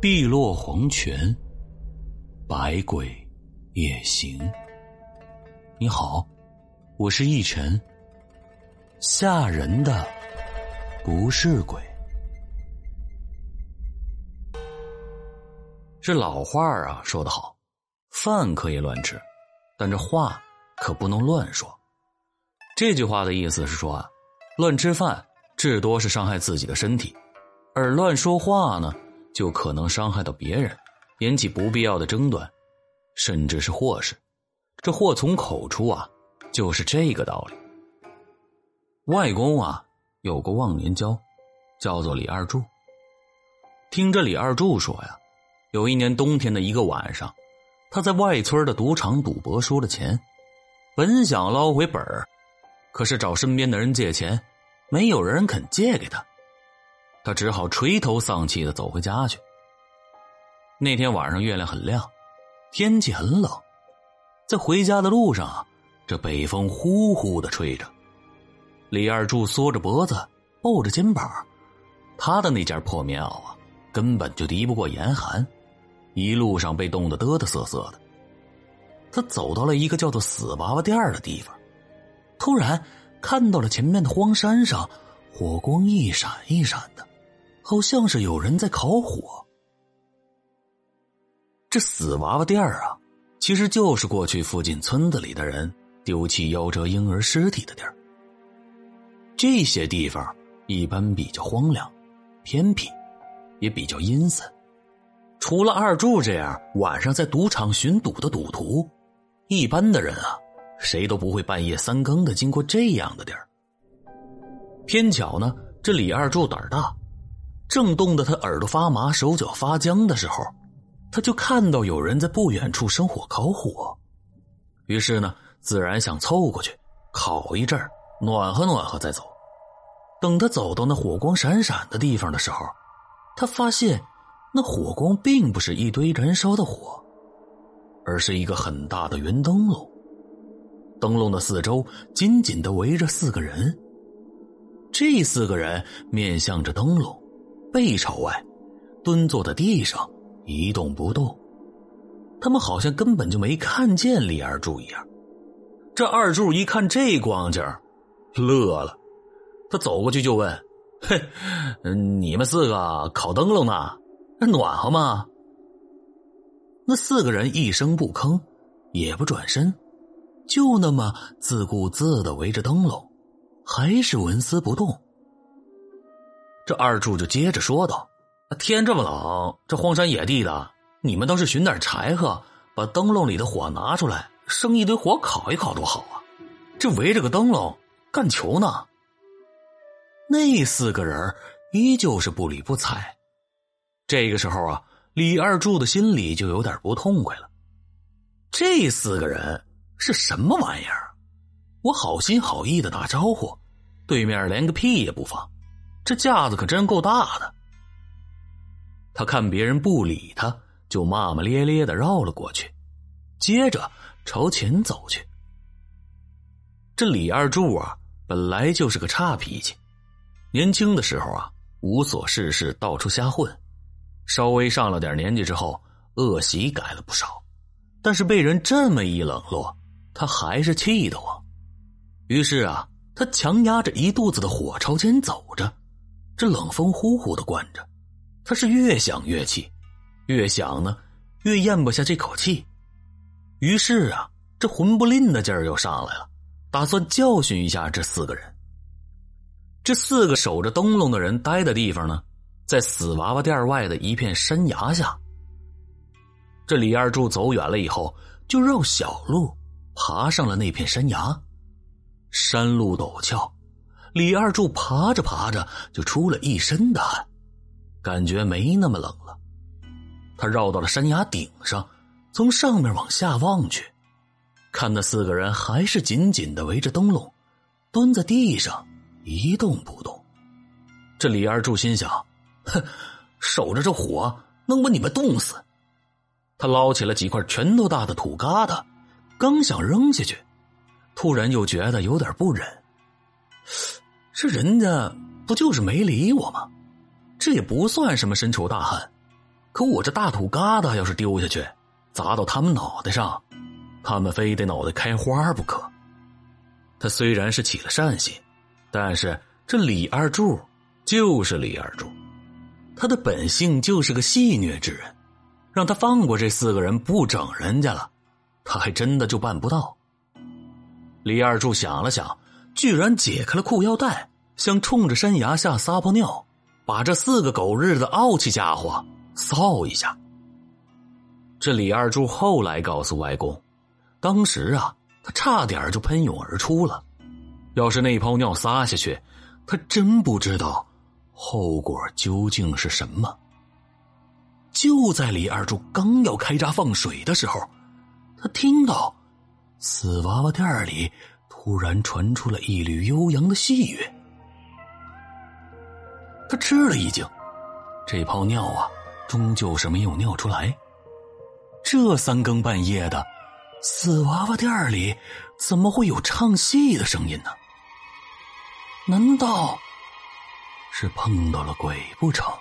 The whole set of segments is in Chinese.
碧落黄泉，百鬼夜行。你好，我是逸晨。吓人的不是鬼。这老话啊说得好，饭可以乱吃，但这话可不能乱说。这句话的意思是说啊，乱吃饭至多是伤害自己的身体，而乱说话呢？就可能伤害到别人，引起不必要的争端，甚至是祸事。这祸从口出啊，就是这个道理。外公啊，有个忘年交，叫做李二柱。听着李二柱说呀，有一年冬天的一个晚上，他在外村的赌场赌博输了钱，本想捞回本儿，可是找身边的人借钱，没有人肯借给他。他只好垂头丧气的走回家去。那天晚上月亮很亮，天气很冷，在回家的路上，这北风呼呼的吹着。李二柱缩着脖子，抱着肩膀，他的那件破棉袄啊，根本就敌不过严寒，一路上被冻得嘚嘚瑟瑟的。他走到了一个叫做“死娃娃店”的地方，突然看到了前面的荒山上，火光一闪一闪的。好像是有人在烤火。这死娃娃店儿啊，其实就是过去附近村子里的人丢弃夭折婴儿尸体的地儿。这些地方一般比较荒凉、偏僻，也比较阴森。除了二柱这样晚上在赌场寻赌的赌徒，一般的人啊，谁都不会半夜三更的经过这样的地儿。偏巧呢，这李二柱胆儿大。正冻得他耳朵发麻、手脚发僵的时候，他就看到有人在不远处生火烤火，于是呢，自然想凑过去烤一阵暖和暖和再走。等他走到那火光闪闪的地方的时候，他发现那火光并不是一堆燃烧的火，而是一个很大的圆灯笼。灯笼的四周紧紧的围着四个人，这四个人面向着灯笼。背朝外，蹲坐在地上，一动不动。他们好像根本就没看见李二柱一样。这二柱一看这光景，乐了。他走过去就问：“嘿，你们四个烤灯笼呢？暖和吗？”那四个人一声不吭，也不转身，就那么自顾自的围着灯笼，还是纹丝不动。这二柱就接着说道：“天这么冷，这荒山野地的，你们倒是寻点柴禾，把灯笼里的火拿出来，生一堆火烤一烤，多好啊！这围着个灯笼干球呢。”那四个人依旧是不理不睬。这个时候啊，李二柱的心里就有点不痛快了。这四个人是什么玩意儿？我好心好意的打招呼，对面连个屁也不放。这架子可真够大的。他看别人不理他，就骂骂咧咧的绕了过去，接着朝前走去。这李二柱啊，本来就是个差脾气，年轻的时候啊，无所事事，到处瞎混。稍微上了点年纪之后，恶习改了不少，但是被人这么一冷落，他还是气得慌。于是啊，他强压着一肚子的火朝前走着。这冷风呼呼的灌着，他是越想越气，越想呢，越咽不下这口气。于是啊，这魂不吝的劲儿又上来了，打算教训一下这四个人。这四个守着灯笼的人待的地方呢，在死娃娃店外的一片山崖下。这李二柱走远了以后，就绕小路爬上了那片山崖。山路陡峭。李二柱爬着爬着就出了一身的汗，感觉没那么冷了。他绕到了山崖顶上，从上面往下望去，看那四个人还是紧紧的围着灯笼，蹲在地上一动不动。这李二柱心想：“哼，守着这火能把你们冻死。”他捞起了几块拳头大的土疙瘩，刚想扔下去，突然又觉得有点不忍。这人家不就是没理我吗？这也不算什么深仇大恨，可我这大土疙瘩要是丢下去，砸到他们脑袋上，他们非得脑袋开花不可。他虽然是起了善心，但是这李二柱就是李二柱，他的本性就是个戏谑之人，让他放过这四个人不整人家了，他还真的就办不到。李二柱想了想，居然解开了裤腰带，想冲着山崖下撒泡尿，把这四个狗日的傲气家伙臊一下。这李二柱后来告诉外公，当时啊。他差点就喷涌而出了，要是那泡尿撒下去，他真不知道后果究竟是什么。就在李二柱刚要开闸放水的时候，他听到死娃娃店里突然传出了一缕悠扬的细乐，他吃了一惊，这泡尿啊，终究是没有尿出来。这三更半夜的。死娃娃店里怎么会有唱戏的声音呢？难道是碰到了鬼不成？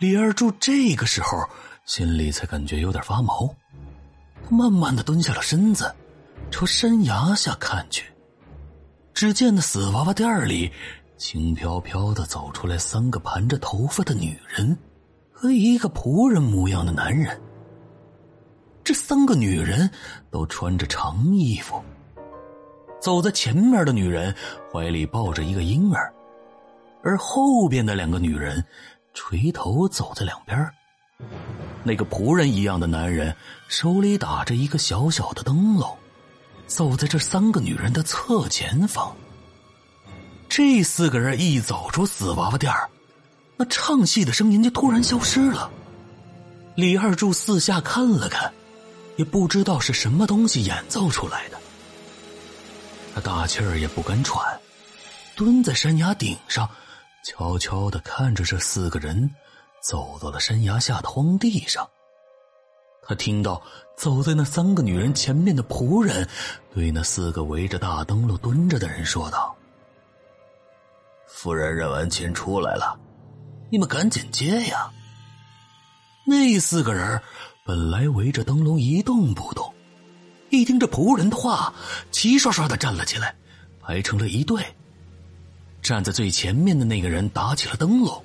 李二柱这个时候心里才感觉有点发毛，他慢慢的蹲下了身子，朝山崖下看去。只见那死娃娃店里轻飘飘的走出来三个盘着头发的女人和一个仆人模样的男人。这三个女人都穿着长衣服，走在前面的女人怀里抱着一个婴儿，而后边的两个女人垂头走在两边。那个仆人一样的男人手里打着一个小小的灯笼，走在这三个女人的侧前方。这四个人一走出死娃娃店那唱戏的声音就突然消失了。李二柱四下看了看。也不知道是什么东西演奏出来的，他大气儿也不敢喘，蹲在山崖顶上，悄悄的看着这四个人走到了山崖下的荒地上。他听到走在那三个女人前面的仆人对那四个围着大灯笼蹲着的人说道：“夫人认完亲出来了，你们赶紧接呀。”那四个人。本来围着灯笼一动不动，一听这仆人的话，齐刷刷的站了起来，排成了一队。站在最前面的那个人打起了灯笼，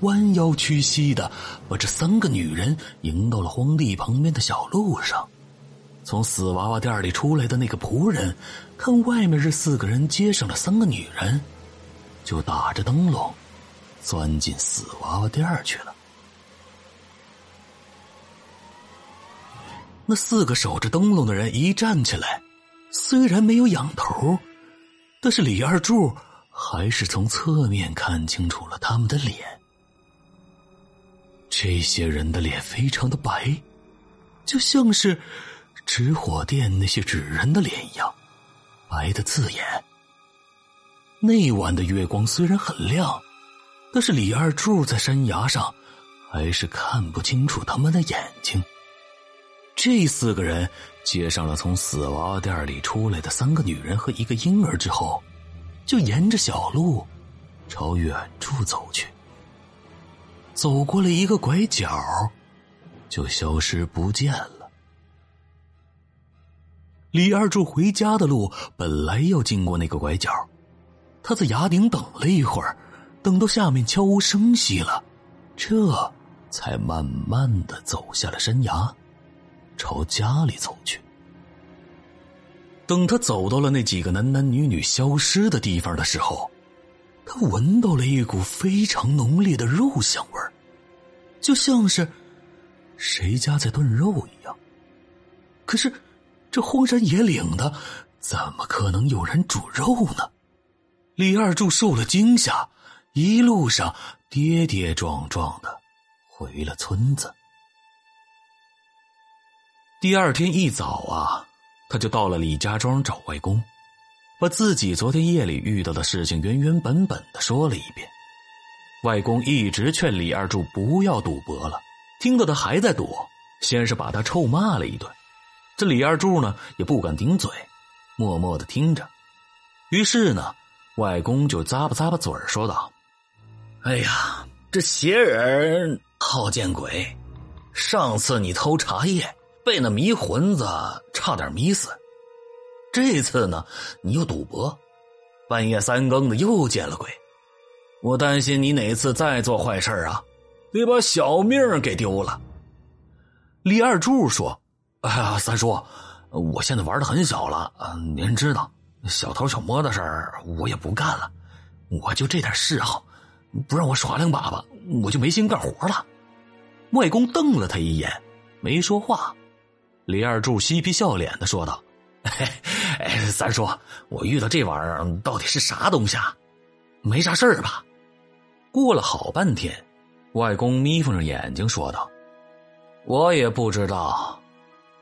弯腰屈膝的把这三个女人迎到了荒地旁边的小路上。从死娃娃店里出来的那个仆人，看外面这四个人接上了三个女人，就打着灯笼，钻进死娃娃店去了。那四个守着灯笼的人一站起来，虽然没有仰头，但是李二柱还是从侧面看清楚了他们的脸。这些人的脸非常的白，就像是纸火店那些纸人的脸一样，白的刺眼。那晚的月光虽然很亮，但是李二柱在山崖上还是看不清楚他们的眼睛。这四个人接上了从死娃店里出来的三个女人和一个婴儿之后，就沿着小路朝远处走去。走过了一个拐角，就消失不见了。李二柱回家的路本来要经过那个拐角，他在崖顶等了一会儿，等到下面悄无声息了，这才慢慢的走下了山崖。朝家里走去。等他走到了那几个男男女女消失的地方的时候，他闻到了一股非常浓烈的肉香味儿，就像是谁家在炖肉一样。可是，这荒山野岭的，怎么可能有人煮肉呢？李二柱受了惊吓，一路上跌跌撞撞的回了村子。第二天一早啊，他就到了李家庄找外公，把自己昨天夜里遇到的事情原原本本的说了一遍。外公一直劝李二柱不要赌博了，听到他还在赌，先是把他臭骂了一顿。这李二柱呢也不敢顶嘴，默默的听着。于是呢，外公就咂巴咂巴嘴儿说道：“哎呀，这邪人好见鬼！上次你偷茶叶被那迷魂子差点迷死，这次呢，你又赌博，半夜三更的又见了鬼。我担心你哪次再做坏事啊，得把小命给丢了。”李二柱说：“哎呀，三叔，我现在玩的很小了，您知道，小偷小摸的事儿我也不干了，我就这点嗜好。”不让我耍两把吧，我就没心干活了。外公瞪了他一眼，没说话。李二柱嬉皮笑脸的说道：“哎，三叔，我遇到这玩意儿到底是啥东西啊？没啥事儿吧？”过了好半天，外公眯缝着眼睛说道：“我也不知道，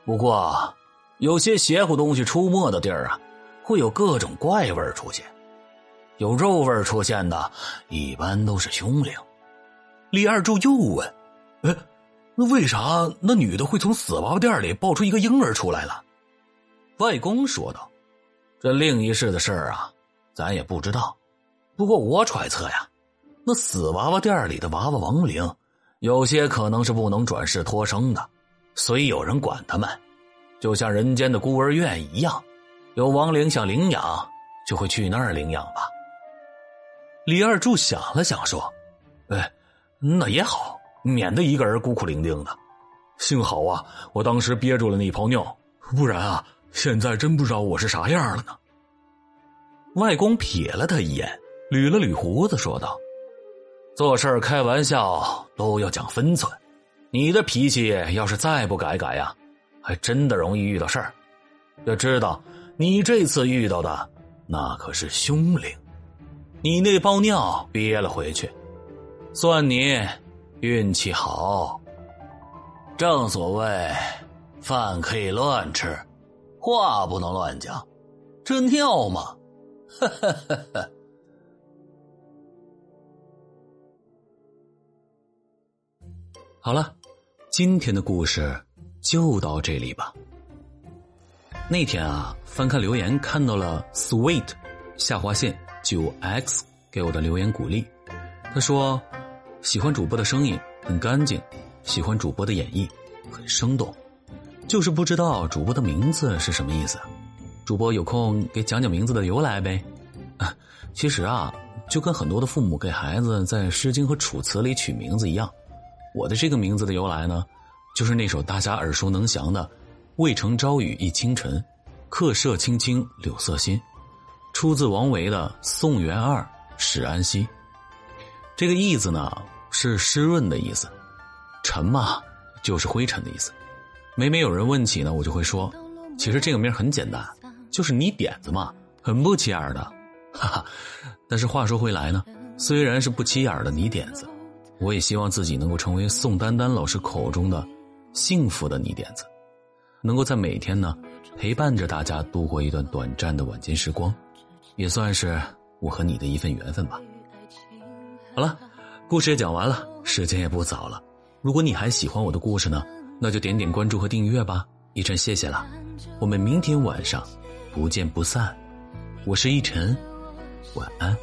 不过有些邪乎东西出没的地儿啊，会有各种怪味出现。”有肉味出现的，一般都是凶灵。李二柱又问：“哎，那为啥那女的会从死娃娃店里抱出一个婴儿出来了？”外公说道：“这另一世的事儿啊，咱也不知道。不过我揣测呀，那死娃娃店里的娃娃亡灵，有些可能是不能转世托生的，所以有人管他们，就像人间的孤儿院一样，有亡灵想领养，就会去那儿领养吧。”李二柱想了想，说：“哎，那也好，免得一个人孤苦伶仃的。幸好啊，我当时憋住了那泡尿，不然啊，现在真不知道我是啥样了呢。”外公瞥了他一眼，捋了捋胡子，说道：“做事开玩笑都要讲分寸，你的脾气要是再不改改呀，还真的容易遇到事儿。要知道，你这次遇到的那可是凶灵。”你那包尿憋了回去，算你运气好。正所谓，饭可以乱吃，话不能乱讲。这尿嘛，哈哈哈哈。好了，今天的故事就到这里吧。那天啊，翻看留言看到了 “sweet” 下划线。九 X 给我的留言鼓励，他说：“喜欢主播的声音很干净，喜欢主播的演绎很生动，就是不知道主播的名字是什么意思。主播有空给讲讲名字的由来呗。”啊，其实啊，就跟很多的父母给孩子在《诗经》和《楚辞》里取名字一样，我的这个名字的由来呢，就是那首大家耳熟能详的“渭城朝雨浥轻尘，客舍青青柳色新”。出自王维的《宋元二使安西》，这个“意”字呢是湿润的意思，“尘”嘛就是灰尘的意思。每每有人问起呢，我就会说，其实这个名很简单，就是泥点子嘛，很不起眼的，哈哈。但是话说回来呢，虽然是不起眼的泥点子，我也希望自己能够成为宋丹丹老师口中的幸福的泥点子，能够在每天呢陪伴着大家度过一段短暂的晚间时光。也算是我和你的一份缘分吧。好了，故事也讲完了，时间也不早了。如果你还喜欢我的故事呢，那就点点关注和订阅吧。一晨，谢谢了。我们明天晚上不见不散。我是一晨，晚安。